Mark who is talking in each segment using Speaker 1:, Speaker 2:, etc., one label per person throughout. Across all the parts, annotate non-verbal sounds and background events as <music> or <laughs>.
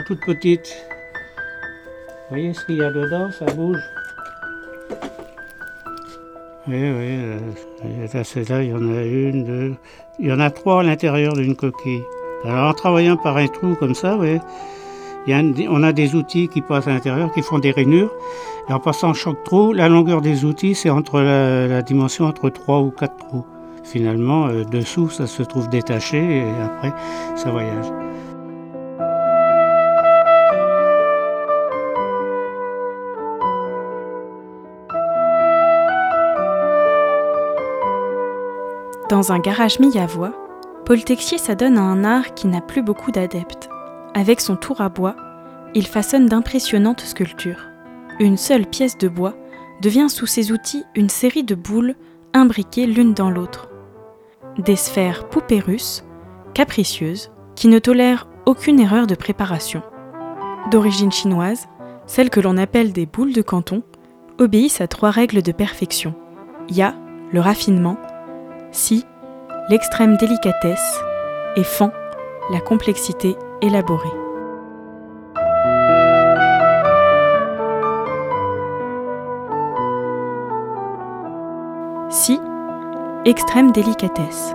Speaker 1: sont toutes petites. Vous voyez ce qu'il y a dedans Ça bouge. Oui, oui. euh, là, il y en a une, deux. Il y en a trois à l'intérieur d'une coquille. Alors en travaillant par un trou comme ça, oui, on a des outils qui passent à l'intérieur, qui font des rainures. Et en passant chaque trou, la longueur des outils, c'est entre la, la dimension entre trois ou quatre trous. Finalement, euh, dessous, ça se trouve détaché et après, ça voyage.
Speaker 2: Dans un garage mis à voix, Paul Texier s'adonne à un art qui n'a plus beaucoup d'adeptes. Avec son tour à bois, il façonne d'impressionnantes sculptures. Une seule pièce de bois devient sous ses outils une série de boules imbriquées l'une dans l'autre. Des sphères poupées russes, capricieuses, qui ne tolèrent aucune erreur de préparation. D'origine chinoise, celles que l'on appelle des boules de canton obéissent à trois règles de perfection. Ya, le raffinement, Si, l'extrême délicatesse, et Fan, la complexité élaborée. Si, extrême délicatesse.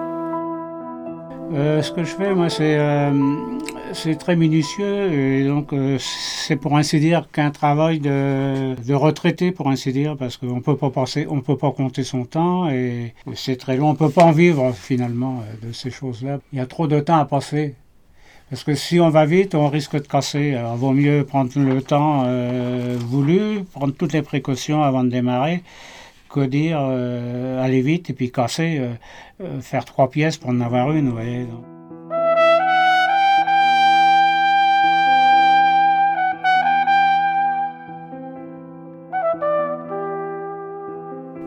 Speaker 1: Euh, ce que je fais, moi, c'est euh, c'est très minutieux et donc euh, c'est pour ainsi dire qu'un travail de, retraité, pour ainsi dire, parce qu'on peut pas passer, on peut pas compter son temps et c'est très long. On peut pas en vivre finalement euh, de ces choses-là. Il y a trop de temps à passer. Parce que si on va vite, on risque de casser. Alors, vaut mieux prendre le temps euh, voulu, prendre toutes les précautions avant de démarrer, que dire euh, aller vite et puis casser, faire trois pièces pour en avoir une.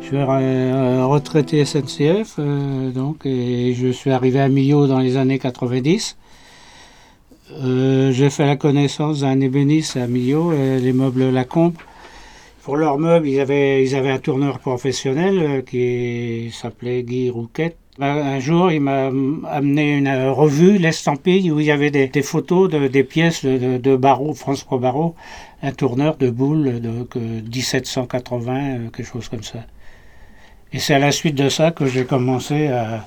Speaker 1: Je suis retraité SNCF, euh, donc, et je suis arrivé à Millau dans les années 90. Euh, j'ai fait la connaissance d'un ébéniste à Millau, euh, les meubles Lacombe. Pour leurs meubles, ils avaient, ils avaient un tourneur professionnel qui s'appelait Guy Rouquette. Un jour, il m'a amené une revue, l'Estampille, où il y avait des, photos de, des pièces de, de, de Barrault, François Barrault, un tourneur de boules de que 1780, euh, quelque chose comme ça. Et c'est à la suite de ça que j'ai commencé à.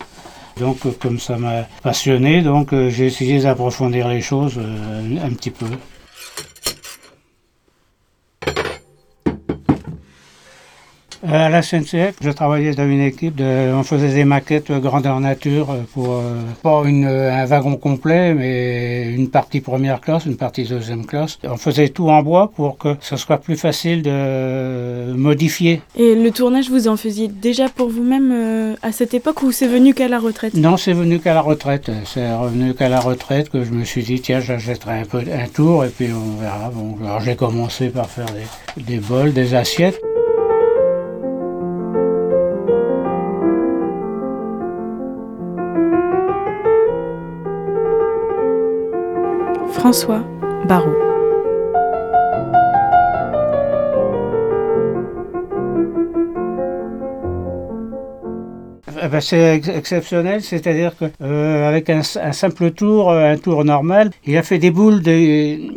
Speaker 1: Donc, comme ça m'a passionné, donc euh, j'ai essayé d'approfondir les choses euh, un petit peu. À la SNCF, je travaillais dans une équipe, de, on faisait des maquettes euh, grandeur nature euh, pour euh, pas une, euh, un wagon complet, mais une partie première classe, une partie deuxième classe. On faisait tout en bois pour que ce soit plus facile de modifier.
Speaker 2: Et le tournage, vous en faisiez déjà pour vous-même euh, à cette époque ou c'est venu qu'à la retraite?
Speaker 1: Non, c'est venu qu'à la retraite. C'est revenu qu'à la retraite que je me suis dit, tiens, j'achèterai un peu un tour et puis on verra. Bon, alors j'ai commencé par faire des, des bols, des assiettes.
Speaker 2: François Barrault.
Speaker 1: Eh ben, c'est ex- exceptionnel, c'est-à-dire que euh, avec un, simple tour, euh, un tour normal, il a fait des boules, des,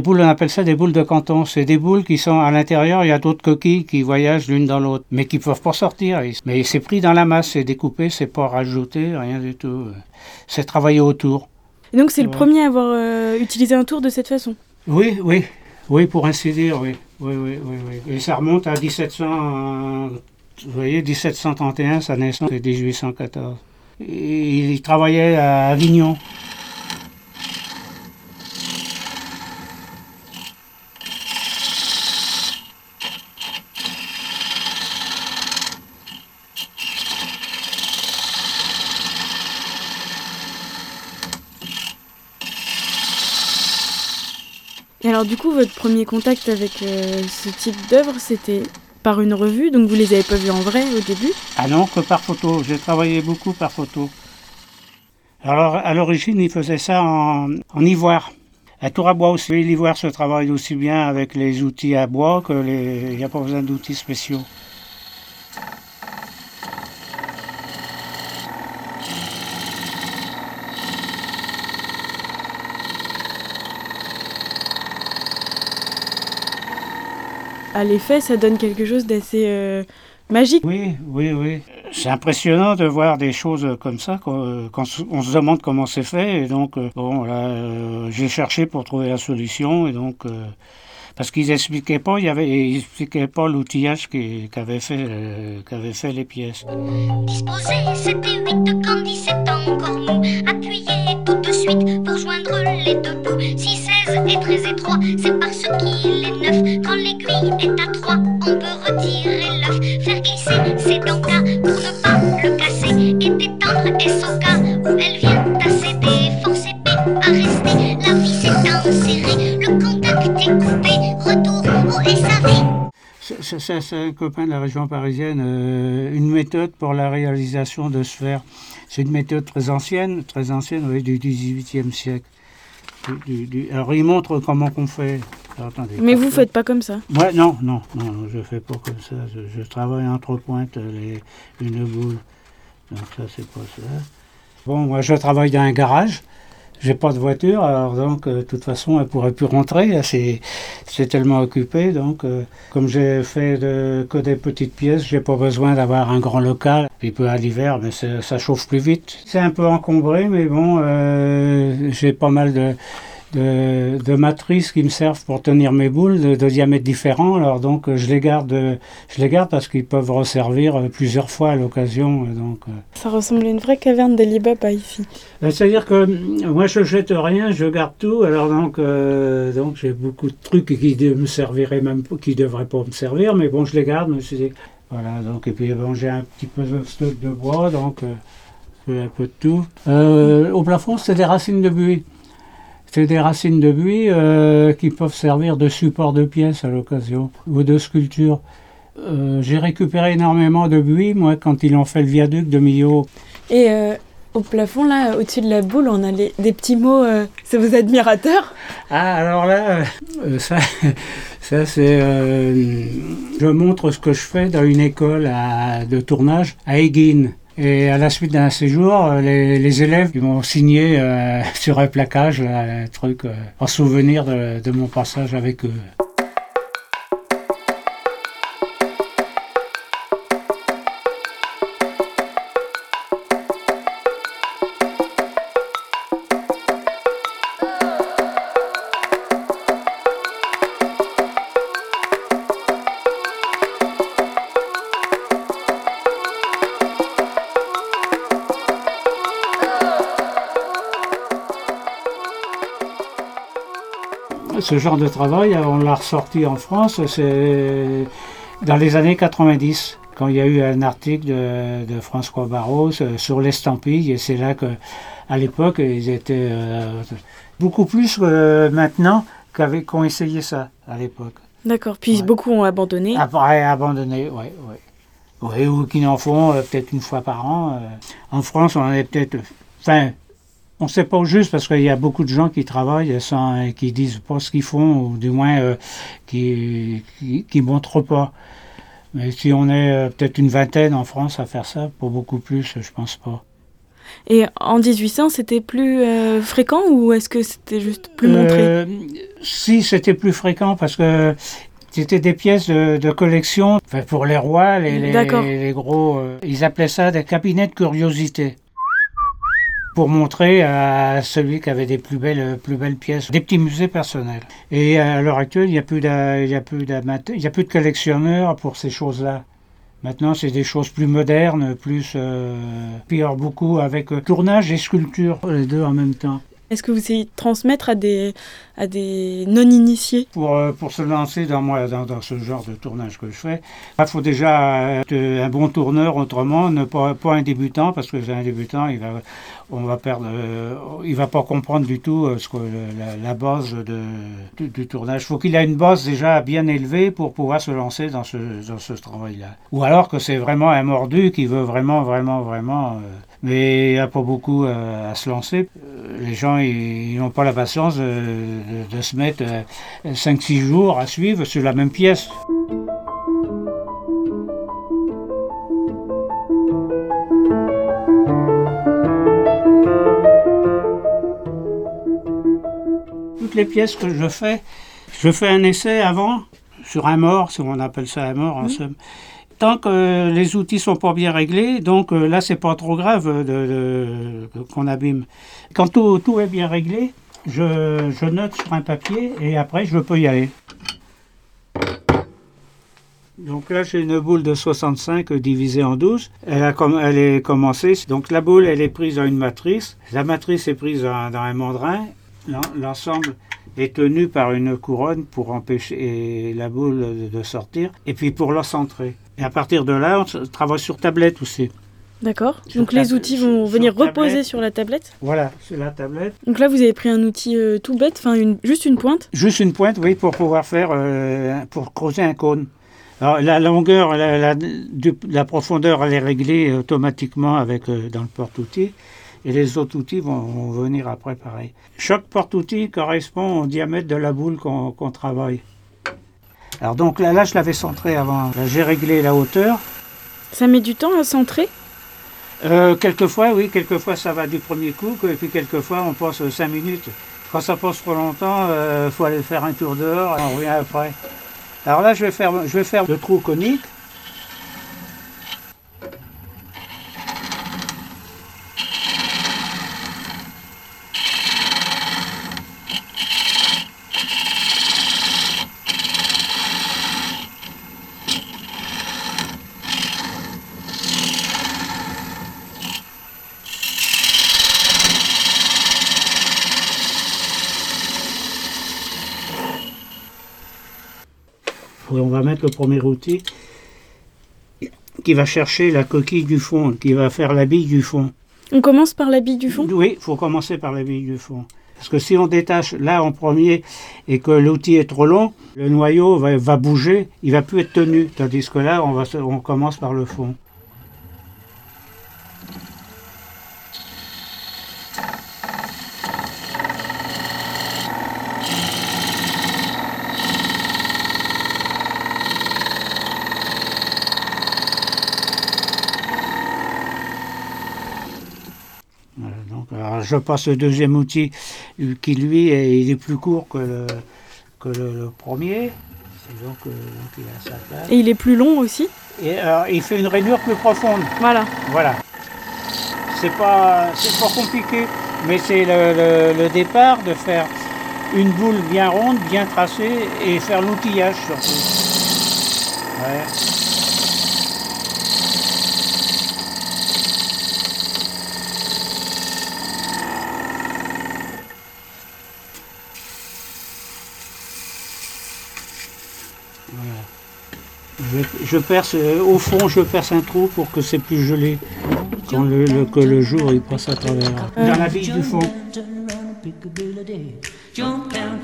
Speaker 1: boules, on appelle ça des boules de canton. C'est des boules qui sont à l'intérieur, il y a d'autres coquilles qui voyagent l'une dans l'autre, mais qui peuvent pas sortir. Mais c'est pris dans la masse, c'est découpé, c'est pas rajouté, rien du tout. C'est travaillé autour.
Speaker 2: Et donc c'est le
Speaker 1: Ouais.
Speaker 2: premier à avoir euh, utilisé un tour de cette façon
Speaker 1: Oui, oui, oui, pour ainsi dire, oui. Oui, oui, oui, oui. Et ça remonte à 1700, euh, vous voyez, 1731, sa naissance, et 1814. Et il travaillait à Avignon.
Speaker 2: Et alors du coup, votre premier contact avec euh, ce type d'œuvre, c'était par une revue, donc vous les avez pas vus en vrai au début?
Speaker 1: Ah non, que par photo. J'ai travaillé beaucoup par photo. Alors, à l'origine, il faisait ça en, en ivoire. À tour à bois aussi. L'ivoire se travaille aussi bien avec les outils à bois que les. Il n'y a pas besoin d'outils spéciaux.
Speaker 2: À l'effet, ça donne quelque chose d'assez euh, magique.
Speaker 1: Oui, oui, oui. C'est impressionnant de voir des choses comme ça quand, quand on se demande comment c'est fait. Et donc, euh, bon, là, euh, j'ai cherché pour trouver la solution. Et donc, euh, parce qu'ils expliquaient pas, il y avait, ils expliquaient pas l'outillage qui- qu'avait fait, euh, qu'avaient fait les pièces.
Speaker 3: Disposez 7 et 8 quand 17 encore mou. Appuyez tout de suite pour joindre les deux bouts. Si 16 est très étroit, c'est parce qu'il est neuf. Quand l'aiguille est à 3, on peut retirer l'œuf. Faire glisser ses dents pour ne pas le casser. Et détendre S au cas où elle vient tasser. Forcez P à rester, la vis est insérée. Le contact est coupé, retour au SAV.
Speaker 1: C'est- un copain de la région parisienne, euh, une méthode pour la réalisation de sphères. C'est une méthode très ancienne, très ancienne, oui, du XVIIIe siècle. Du- du- du- alors, il montre comment qu'on fait. Alors, attendez,
Speaker 2: Mais vous
Speaker 1: que-
Speaker 2: faites pas comme ça.
Speaker 1: Ouais, non, non, non, je fais pas comme ça. Je, je travaille entre pointes les, une boule. Donc ça, c'est pas ça. Bon, moi, je travaille dans un garage. J'ai pas de voiture, alors donc, euh, de toute façon, elle pourrait plus rentrer. C'est, tellement occupé. Donc, euh, comme j'ai fait de, que des petites pièces, j'ai pas besoin d'avoir un grand local. Puis peu à l'hiver, mais ça chauffe plus vite. C'est un peu encombré, mais bon, euh, j'ai pas mal de, de, de matrices qui me servent pour tenir mes boules de, de diamètres différents. Alors donc je les garde, je les garde parce qu'ils peuvent resservir euh, plusieurs fois à l'occasion. euh, Donc, euh.
Speaker 2: Ça ressemble à une vraie caverne d'Alibaba ici.
Speaker 1: C'est-à-dire que euh, moi je jette rien, je garde tout. Alors donc, euh, donc j'ai beaucoup de trucs qui me serviraient même, qui devraient pas me servir, mais bon je les garde. Je me suis dit, voilà donc et puis bon j'ai un petit peu de stock de bois donc. euh, un peu de tout. Euh, au plafond, c'est des racines de buis. C'est des racines de buis euh, qui peuvent servir de support de pièces à l'occasion ou de sculpture. Euh, J'ai récupéré énormément de buis, moi, quand ils ont fait le viaduc de Millau.
Speaker 2: Et euh, au plafond, là, au-dessus de la boule, on a les- des petits mots. c'est vos admirateurs?
Speaker 1: Ah, alors là, ça, <laughs> ça c'est. je montre ce que je fais dans une école à- de tournage à Eguin. Et à la suite d'un séjour, euh, les, élèves m'ont signé euh, <laughs> sur un placage un truc euh, en souvenir de mon passage avec eux. Ce genre de travail, on l'a ressorti en France, c'est dans les années 90, quand il y a eu un article de, de François Barros euh, sur l'estampille, et c'est là que, à l'époque, ils étaient euh, beaucoup plus que maintenant qu'ont essayé ça à l'époque.
Speaker 2: D'accord. Puis
Speaker 1: Ouais.
Speaker 2: beaucoup ont abandonné.
Speaker 1: Après, abandonné, oui, oui. Oui, ou qui en font euh, peut-être une fois par an. euh. En France, on en est peut-être. Enfin, on ne sait pas juste parce qu'il y a beaucoup de gens qui travaillent sans, et qui disent pas ce qu'ils font, ou du moins euh, qui qui, qui montrent pas. Mais si on est euh, peut-être une vingtaine en France à faire ça, pour beaucoup plus, je pense pas.
Speaker 2: Et en 1800, c'était plus euh, fréquent ou est-ce que c'était juste plus montré?
Speaker 1: Euh, Si, c'était plus fréquent parce que c'était des pièces de, de collection enfin, pour les rois, les, les, les gros. euh, ils appelaient ça des cabinets de curiosité. Pour montrer à celui qui avait des plus belles, pièces, des petits musées personnels. Et à l'heure actuelle, il n'y a plus a de collectionneurs pour ces choses-là. Maintenant, c'est des choses plus modernes, plus euh, pire beaucoup avec euh, tournage et sculpture, les deux en même temps.
Speaker 2: Est-ce que vous essayez de transmettre à des, à des non-initiés?
Speaker 1: Pour, euh, pour se lancer dans, moi, dans, dans ce genre de tournage que je fais, il faut déjà être un bon tourneur, autrement, ne pas, pas un débutant, parce que c'est un débutant, il va, on va perdre, euh, il va pas comprendre du tout euh, ce que, la, base de, du, tournage. Il faut qu'il ait une base déjà bien élevée pour pouvoir se lancer dans ce, dans ce travail-là. Ou alors que c'est vraiment un mordu qui veut vraiment, vraiment, vraiment... mais il n'y a pas beaucoup euh, à se lancer. Euh, Les gens, ils n'ont pas la patience de, de- de se mettre 5-6 jours à suivre sur la même pièce. Toutes les pièces que je fais, je fais un essai avant sur un mort, si on appelle ça un mort en somme. Tant que les outils sont pas bien réglés, donc euh, là c'est pas trop grave de, de- qu'on abîme. Quand tout, est bien réglé, je, note sur un papier et après je peux y aller. Donc là, j'ai une boule de 65 divisée en 12. Elle, a elle est commencée. Donc la boule, elle est prise dans une matrice. La matrice est prise dans, dans un mandrin. L'en- L'ensemble est tenu par une couronne pour empêcher la boule de sortir. Et puis pour la centrer. Et à partir de là, on travaille sur tablette aussi.
Speaker 2: D'accord.
Speaker 1: Sur
Speaker 2: Donc les outils vont
Speaker 1: sur
Speaker 2: venir
Speaker 1: tablette.
Speaker 2: reposer sur la tablette.
Speaker 1: Voilà, c'est la tablette.
Speaker 2: Donc là, vous avez pris un outil euh, tout bête, enfin une, juste une pointe.
Speaker 1: Juste une pointe, oui, pour pouvoir faire, euh, pour creuser un cône. Alors, la longueur, la, la- du- la profondeur, elle est réglée automatiquement avec, euh, dans le porte-outils. Et les autres outils vont, vont venir après pareil. Chaque porte-outil correspond au diamètre de la boule qu'on qu'on travaille. Alors donc là, là je l'avais centré avant. J'ai réglé la hauteur.
Speaker 2: Ça met du temps à centrer?
Speaker 1: Euh, quelquefois, oui, quelquefois ça va du premier coup, et puis quelquefois on passe 5 minutes. Quand ça passe trop longtemps, il faut aller faire un tour dehors et on revient après. Alors là, je vais faire, je vais faire le trou conique. Le premier outil qui va chercher la coquille du fond, qui va faire la bille du fond.
Speaker 2: On commence par la bille du fond?
Speaker 1: Oui, il faut commencer par la bille du fond. Parce que si on détache là en premier et que l'outil est trop long, le noyau va, va bouger, il va plus être tenu. Tandis que là, on, va, on commence par le fond. Voilà, donc, alors, je passe au deuxième outil euh, qui lui est, il est plus court que le, que le, le premier. Et donc, euh, donc il a sa place.
Speaker 2: Et il est plus long aussi.
Speaker 1: Et alors, il fait une rainure plus profonde.
Speaker 2: Voilà.
Speaker 1: Voilà. C'est pas, pas compliqué, mais c'est le, le- le départ de faire une boule bien ronde, bien tracée et faire l'outillage surtout. Ouais. Voilà. Je, perce, euh, au fond, je perce un trou pour que c'est plus gelé quand le, que le jour il passe à travers. Dans la bille du fond.
Speaker 4: Jump down,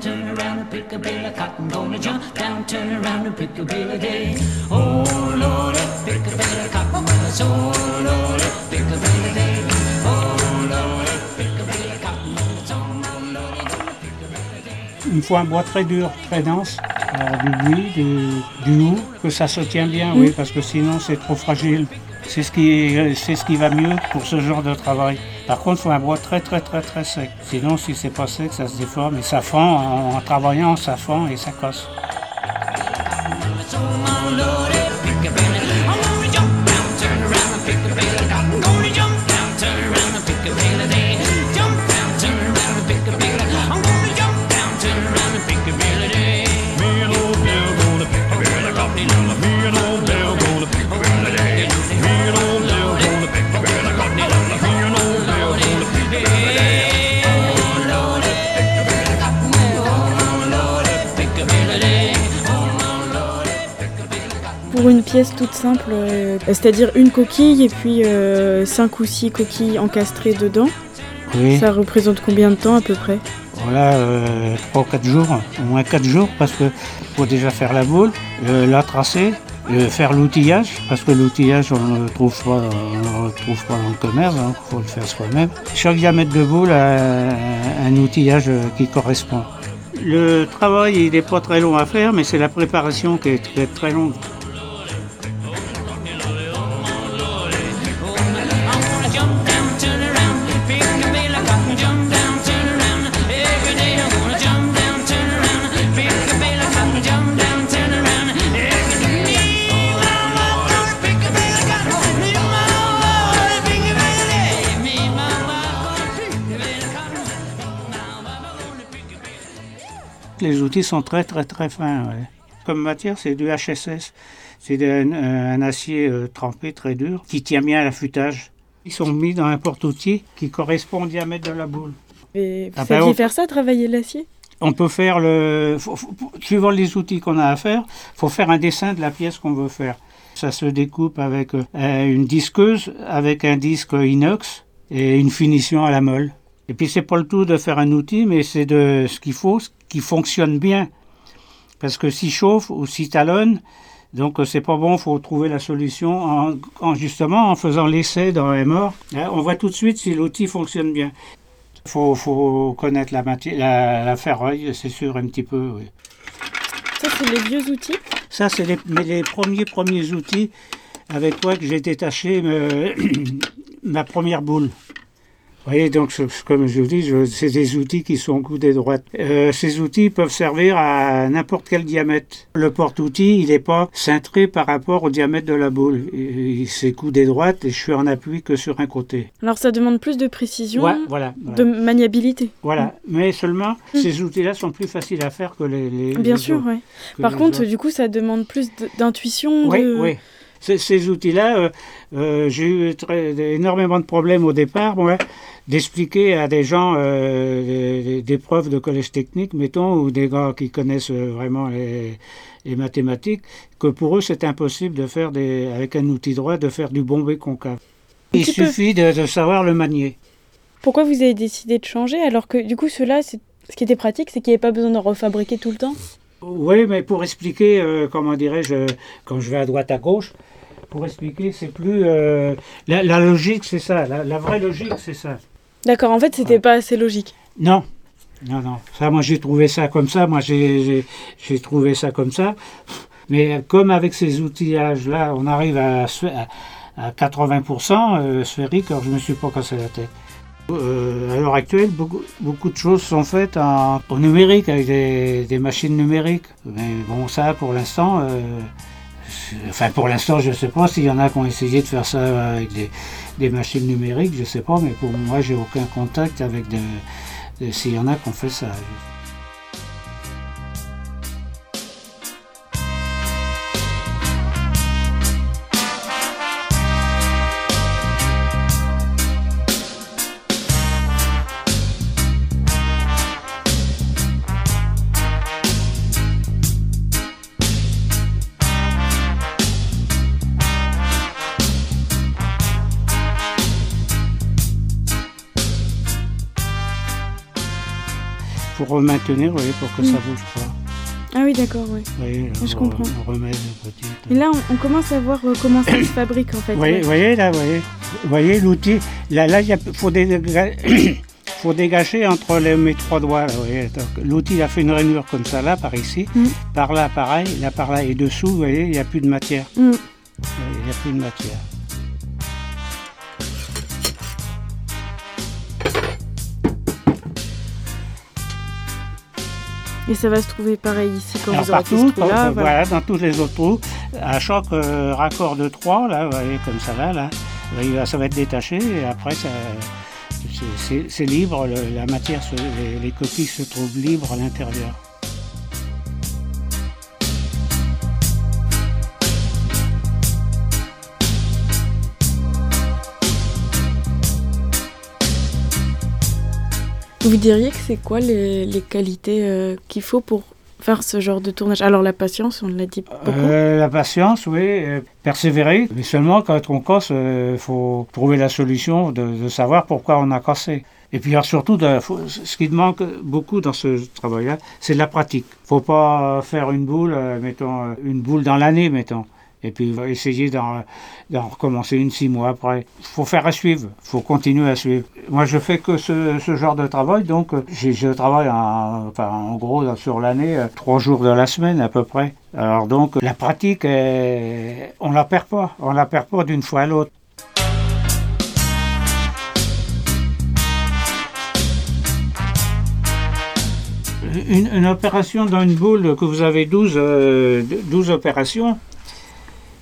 Speaker 1: un bois très dur, très dense, alors du buis, du, du hou, que ça se tient bien, oui, parce que sinon c'est trop fragile. C'est ce, qui, c'est ce qui va mieux pour ce genre de travail. Par contre, il faut un bois très très très très sec. Sinon, si c'est pas sec, ça se déforme et ça fend. En, en travaillant, ça fend et ça casse.
Speaker 2: Pour une pièce toute simple, euh, c'est-à-dire une coquille et puis euh, cinq ou six coquilles encastrées dedans,
Speaker 1: Oui.
Speaker 2: ça représente combien de temps à peu près?
Speaker 1: Voilà, euh, 3 ou 4 jours, au moins 4 jours, parce que faut déjà faire la boule, euh, la tracer, euh, faire l'outillage, parce que l'outillage, on ne le trouve pas, on le retrouve pas dans le commerce, il faut le faire soi-même. Chaque diamètre de boule a un outillage euh, qui correspond. Le travail, il n'est pas très long à faire, mais c'est la préparation qui est très, très longue. Les outils sont très très très fins. ouais. Comme matière, c'est du HSS. C'est un, un acier euh, trempé très dur qui tient bien à l'affûtage. Ils sont mis dans un porte-outil qui correspond au diamètre de la boule.
Speaker 2: Et vous
Speaker 1: Ah ben,
Speaker 2: saviez faire ça, travailler l'acier?
Speaker 1: On peut faire le. faut- faut- suivant les outils qu'on a à faire, faut faire un dessin de la pièce qu'on veut faire. Ça se découpe avec euh, une disqueuse, avec un disque inox et une finition à la molle. Et puis c'est pas le tout de faire un outil, mais c'est de ce qu'il faut, ce qui fonctionne bien. Parce que s'il chauffe ou s'il talonne, donc euh, c'est pas bon, faut trouver la solution en, en- justement en faisant l'essai dans mort. Hein, on voit tout de suite si l'outil fonctionne bien. Faut, faut connaître la matière, la, la ferraille, c'est sûr un petit peu. Oui.
Speaker 2: Ça, c'est les vieux outils?
Speaker 1: Ça, c'est les, premiers premiers outils avec quoi que j'ai détaché me- <clears throat> ma première boule. Vous voyez, donc, ce- comme je vous dis, c'est des outils qui sont coudés droite. Euh, ces outils peuvent servir à n'importe quel diamètre. Le porte-outil, il n'est pas cintré par rapport au diamètre de la boule. C'est coudé droite et je suis en appui que sur un côté.
Speaker 2: Alors, ça demande plus de précision,
Speaker 1: Ouais, voilà. voilà.
Speaker 2: de maniabilité.
Speaker 1: Voilà, mais seulement
Speaker 2: Mm.
Speaker 1: ces outils-là sont plus faciles à faire que les. les
Speaker 2: Bien
Speaker 1: les
Speaker 2: sûr,
Speaker 1: que
Speaker 2: Par contre,
Speaker 1: autres.
Speaker 2: du coup, ça demande plus d'intuition.
Speaker 1: Oui,
Speaker 2: de...
Speaker 1: oui. Ces, outils-là, euh, euh, j'ai eu très- énormément de problèmes au départ, moi, d'expliquer à des gens euh, des, des- profs de collège technique, mettons, ou des gars qui connaissent vraiment les, les mathématiques, que pour eux, c'est impossible de faire des, avec un outil droit, de faire du bombé concave. Il suffit de, de savoir le manier.
Speaker 2: Pourquoi vous avez décidé de changer alors que, du coup, c'est- ce qui était pratique, c'est qu'il n'y avait pas besoin de refabriquer tout le temps?
Speaker 1: Oui, mais pour expliquer, euh, comment dirais-je, quand je vais à droite à gauche, pour expliquer, c'est plus. euh, la, la logique, c'est ça. La, la vraie logique, c'est ça.
Speaker 2: D'accord, en fait, c'était
Speaker 1: Ouais.
Speaker 2: pas assez logique.
Speaker 1: Non. Non, non. Ça, moi, j'ai trouvé ça comme ça. Moi, j'ai- trouvé ça comme ça. Mais comme avec ces outillages-là, on arrive à, à, à 80% euh, sphérique, alors je ne me suis pas cassé la tête. Euh, à l'heure actuelle, beaucoup, beaucoup de choses sont faites en, en numérique, avec des, des machines numériques. Mais bon, ça, pour l'instant, euh, enfin, pour l'instant, je ne sais pas s'il y en a qui ont essayé de faire ça avec des, des machines numériques, je ne sais pas, mais pour moi, j'ai aucun contact avec s'il y en a qui ont fait ça. Pour maintenir, oui, pour que ça
Speaker 2: Mm.
Speaker 1: bouge pas.
Speaker 2: Ah oui, d'accord.
Speaker 1: Oui,
Speaker 2: Je
Speaker 1: on,
Speaker 2: comprends.
Speaker 1: on remet une petite.
Speaker 2: Et là, on, on commence à voir euh, comment ça se fabrique, en fait.
Speaker 1: Vous voyez,
Speaker 2: ouais.
Speaker 1: voyez là, vous voyez, voyez l'outil. Là, là, il y a- faut, déga- <coughs> faut dégager entre les, mes trois doigts. L'outil il a fait une rainure comme ça, là, par ici.
Speaker 2: Mm.
Speaker 1: Par là, pareil. Là, par là. Et dessous, vous voyez, il n'y a plus de matière.
Speaker 2: Mm.
Speaker 1: Il n'y a plus de matière.
Speaker 2: Et ça va se trouver pareil ici quand
Speaker 1: Alors
Speaker 2: vous aurez
Speaker 1: partout,
Speaker 2: ce
Speaker 1: euh,
Speaker 2: voilà.
Speaker 1: voilà, dans tous les autres trous, à chaque euh, raccord de 3, là, vous voyez, comme ça, là, là, va- ça va être détaché et après, ça, c'est- c'est c'est libre, le- la matière, se- les, les coquilles se trouvent libres à l'intérieur.
Speaker 2: Vous diriez que c'est quoi les, les qualités euh, qu'il faut pour faire ce genre de tournage? Alors la patience, on l'a dit beaucoup.
Speaker 1: Euh, la patience, oui, euh, persévérer, mais seulement quand on casse, il faut trouver la solution de, savoir pourquoi on a cassé. Et puis surtout, ce qui manque beaucoup dans ce travail-là, c'est de la pratique. faut pas faire une boule, mettons, une boule dans l'année, mettons. Et puis essayer d'en recommencer une six mois après. faut faire à suivre, faut continuer à suivre. Moi, je fais que ce, genre de travail, donc je travaille en, enfin, en gros sur l'année, euh, trois jours de la semaine à peu près. Alors donc, la pratique, euh, on la perd pas, on la perd pas d'une fois à l'autre. Une, une opération dans une boule, que vous avez 12, euh, 12 opérations,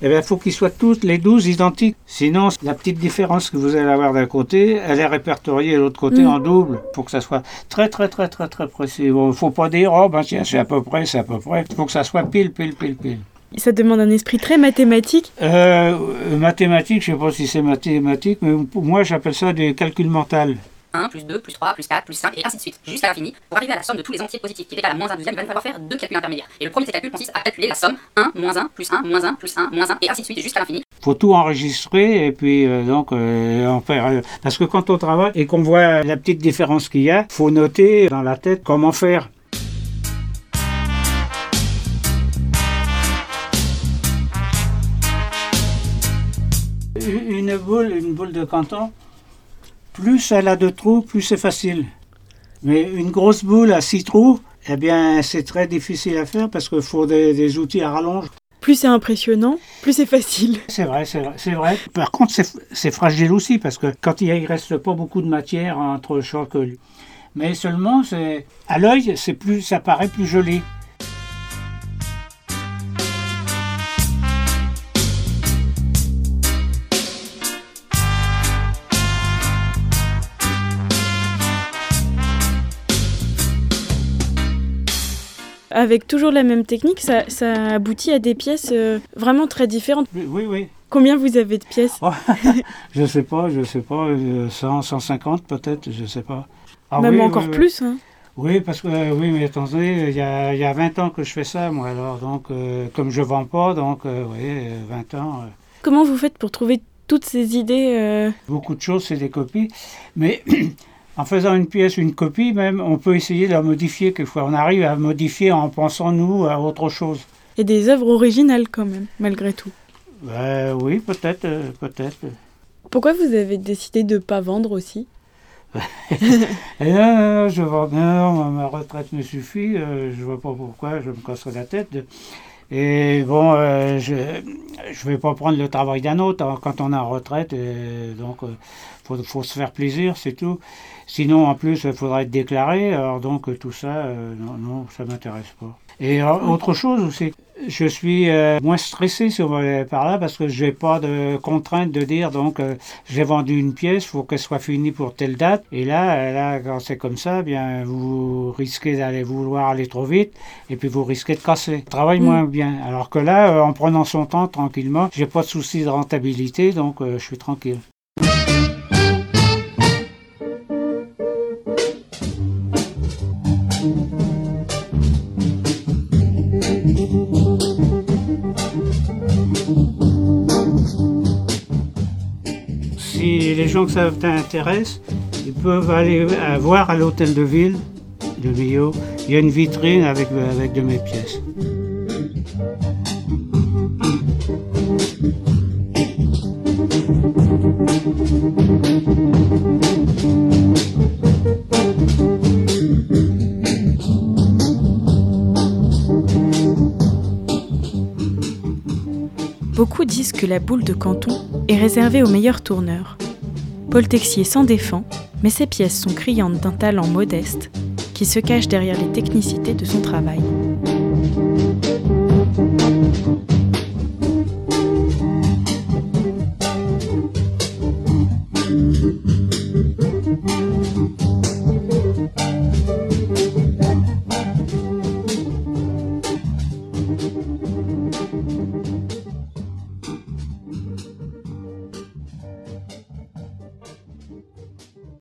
Speaker 1: eh bien, il faut qu'ils soient toutes les 12 identiques. Sinon, la petite différence que vous allez avoir d'un côté, elle est répertoriée de l'autre côté
Speaker 2: Mm.
Speaker 1: en double. Il faut que ça soit très, très, très, très, très précis. Il ne faut pas dire, oh, ben tiens, c'est à peu près, c'est à peu près. Il faut que ça soit pile, pile, pile, pile.
Speaker 2: Ça demande un esprit très mathématique?
Speaker 1: Euh, euh, mathématiques, je ne sais pas si c'est mathématique, mais pour moi, j'appelle ça des calculs mentaux.
Speaker 5: 1 plus 2 plus 3 plus 4 plus 5 et ainsi de suite, jusqu'à l'infini. Pour arriver à la somme de tous les entiers positifs qui est égale à moins 1 deuxième, il va falloir faire deux calculs intermédiaires. Et le premier de ces calculs consiste à calculer la somme 1 moins 1 plus 1 moins 1 plus 1 moins 1 et ainsi de suite jusqu'à l'infini.
Speaker 1: faut tout enregistrer et puis euh, donc euh, en faire. euh, parce que quand on travaille et qu'on voit la petite différence qu'il y a, faut noter dans la tête comment faire. Une boule, une boule de canton, plus elle a de trous, plus c'est facile. Mais une grosse boule à six trous, eh bien c'est très difficile à faire parce qu'il faut des, des outils à rallonge.
Speaker 2: Plus c'est impressionnant, plus c'est facile. <laughs>
Speaker 1: C'est vrai, c'est vrai, c'est vrai. Par contre, c'est fragile aussi parce que quand il ne reste pas beaucoup de matière entre chaque. Mais seulement, c'est à l'œil, c'est plus, ça paraît plus joli.
Speaker 2: Avec toujours la même technique, ça, ça aboutit à des pièces euh, vraiment très différentes.
Speaker 1: Oui, oui.
Speaker 2: Combien vous avez de pièces <laughs>
Speaker 1: Je sais pas, je sais pas, euh, 100, 150 peut-être, je sais pas. Ah
Speaker 2: Même
Speaker 1: oui,
Speaker 2: encore
Speaker 1: oui, oui.
Speaker 2: plus. hein.
Speaker 1: Oui, parce que euh, oui, mais attendez, il y a, il y a 20 ans que je fais ça, moi. Alors, donc, euh, comme je vends pas, donc, euh, oui, euh, 20 ans. euh,
Speaker 2: Comment vous faites pour trouver toutes ces idées euh,
Speaker 1: Beaucoup de choses, c'est des copies. Mais <clears throat> en faisant une pièce, une copie, même, on peut essayer de la modifier quelquefois. On arrive à modifier en pensant, nous, à autre chose.
Speaker 2: et des œuvres originales quand même, malgré tout
Speaker 1: Ben, oui, peut-être, euh, peut-être.
Speaker 2: Pourquoi vous avez décidé de ne pas vendre aussi
Speaker 1: Et non, non, non, je vois bien, ma- retraite me suffit, euh, je vois pas pourquoi, je me casserai la tête. Et bon, euh, je je vais pas prendre le travail d'un autre hein, quand on est en retraite, et donc il faut, faut se faire plaisir, c'est tout. Sinon, en plus, il faudra être déclaré, alors donc euh, tout ça, euh, non, non, ça m'intéresse pas. Et euh, autre chose aussi, je suis euh, moins stressé va aller par là parce que j'ai pas de contrainte de dire donc euh, j'ai vendu une pièce, faut qu'elle soit finie pour telle date. Et là, euh, là quand c'est comme ça, bien vous risquez d'aller vouloir aller trop vite et puis vous risquez de casser. Je travaille
Speaker 2: Mm.
Speaker 1: moins bien. Alors que là, euh, en prenant son temps tranquillement, j'ai pas de souci de rentabilité, donc euh, je suis tranquille. Que ça t'intéresse, ils peuvent aller voir à l'hôtel de ville de Millau. Il y a une vitrine avec, avec de mes pièces.
Speaker 2: Beaucoup disent que la boule de canton est réservée aux meilleurs tourneurs. Paul Texier s'en défend, mais ses pièces sont criantes d'un talent modeste qui se cache derrière les technicités de son travail.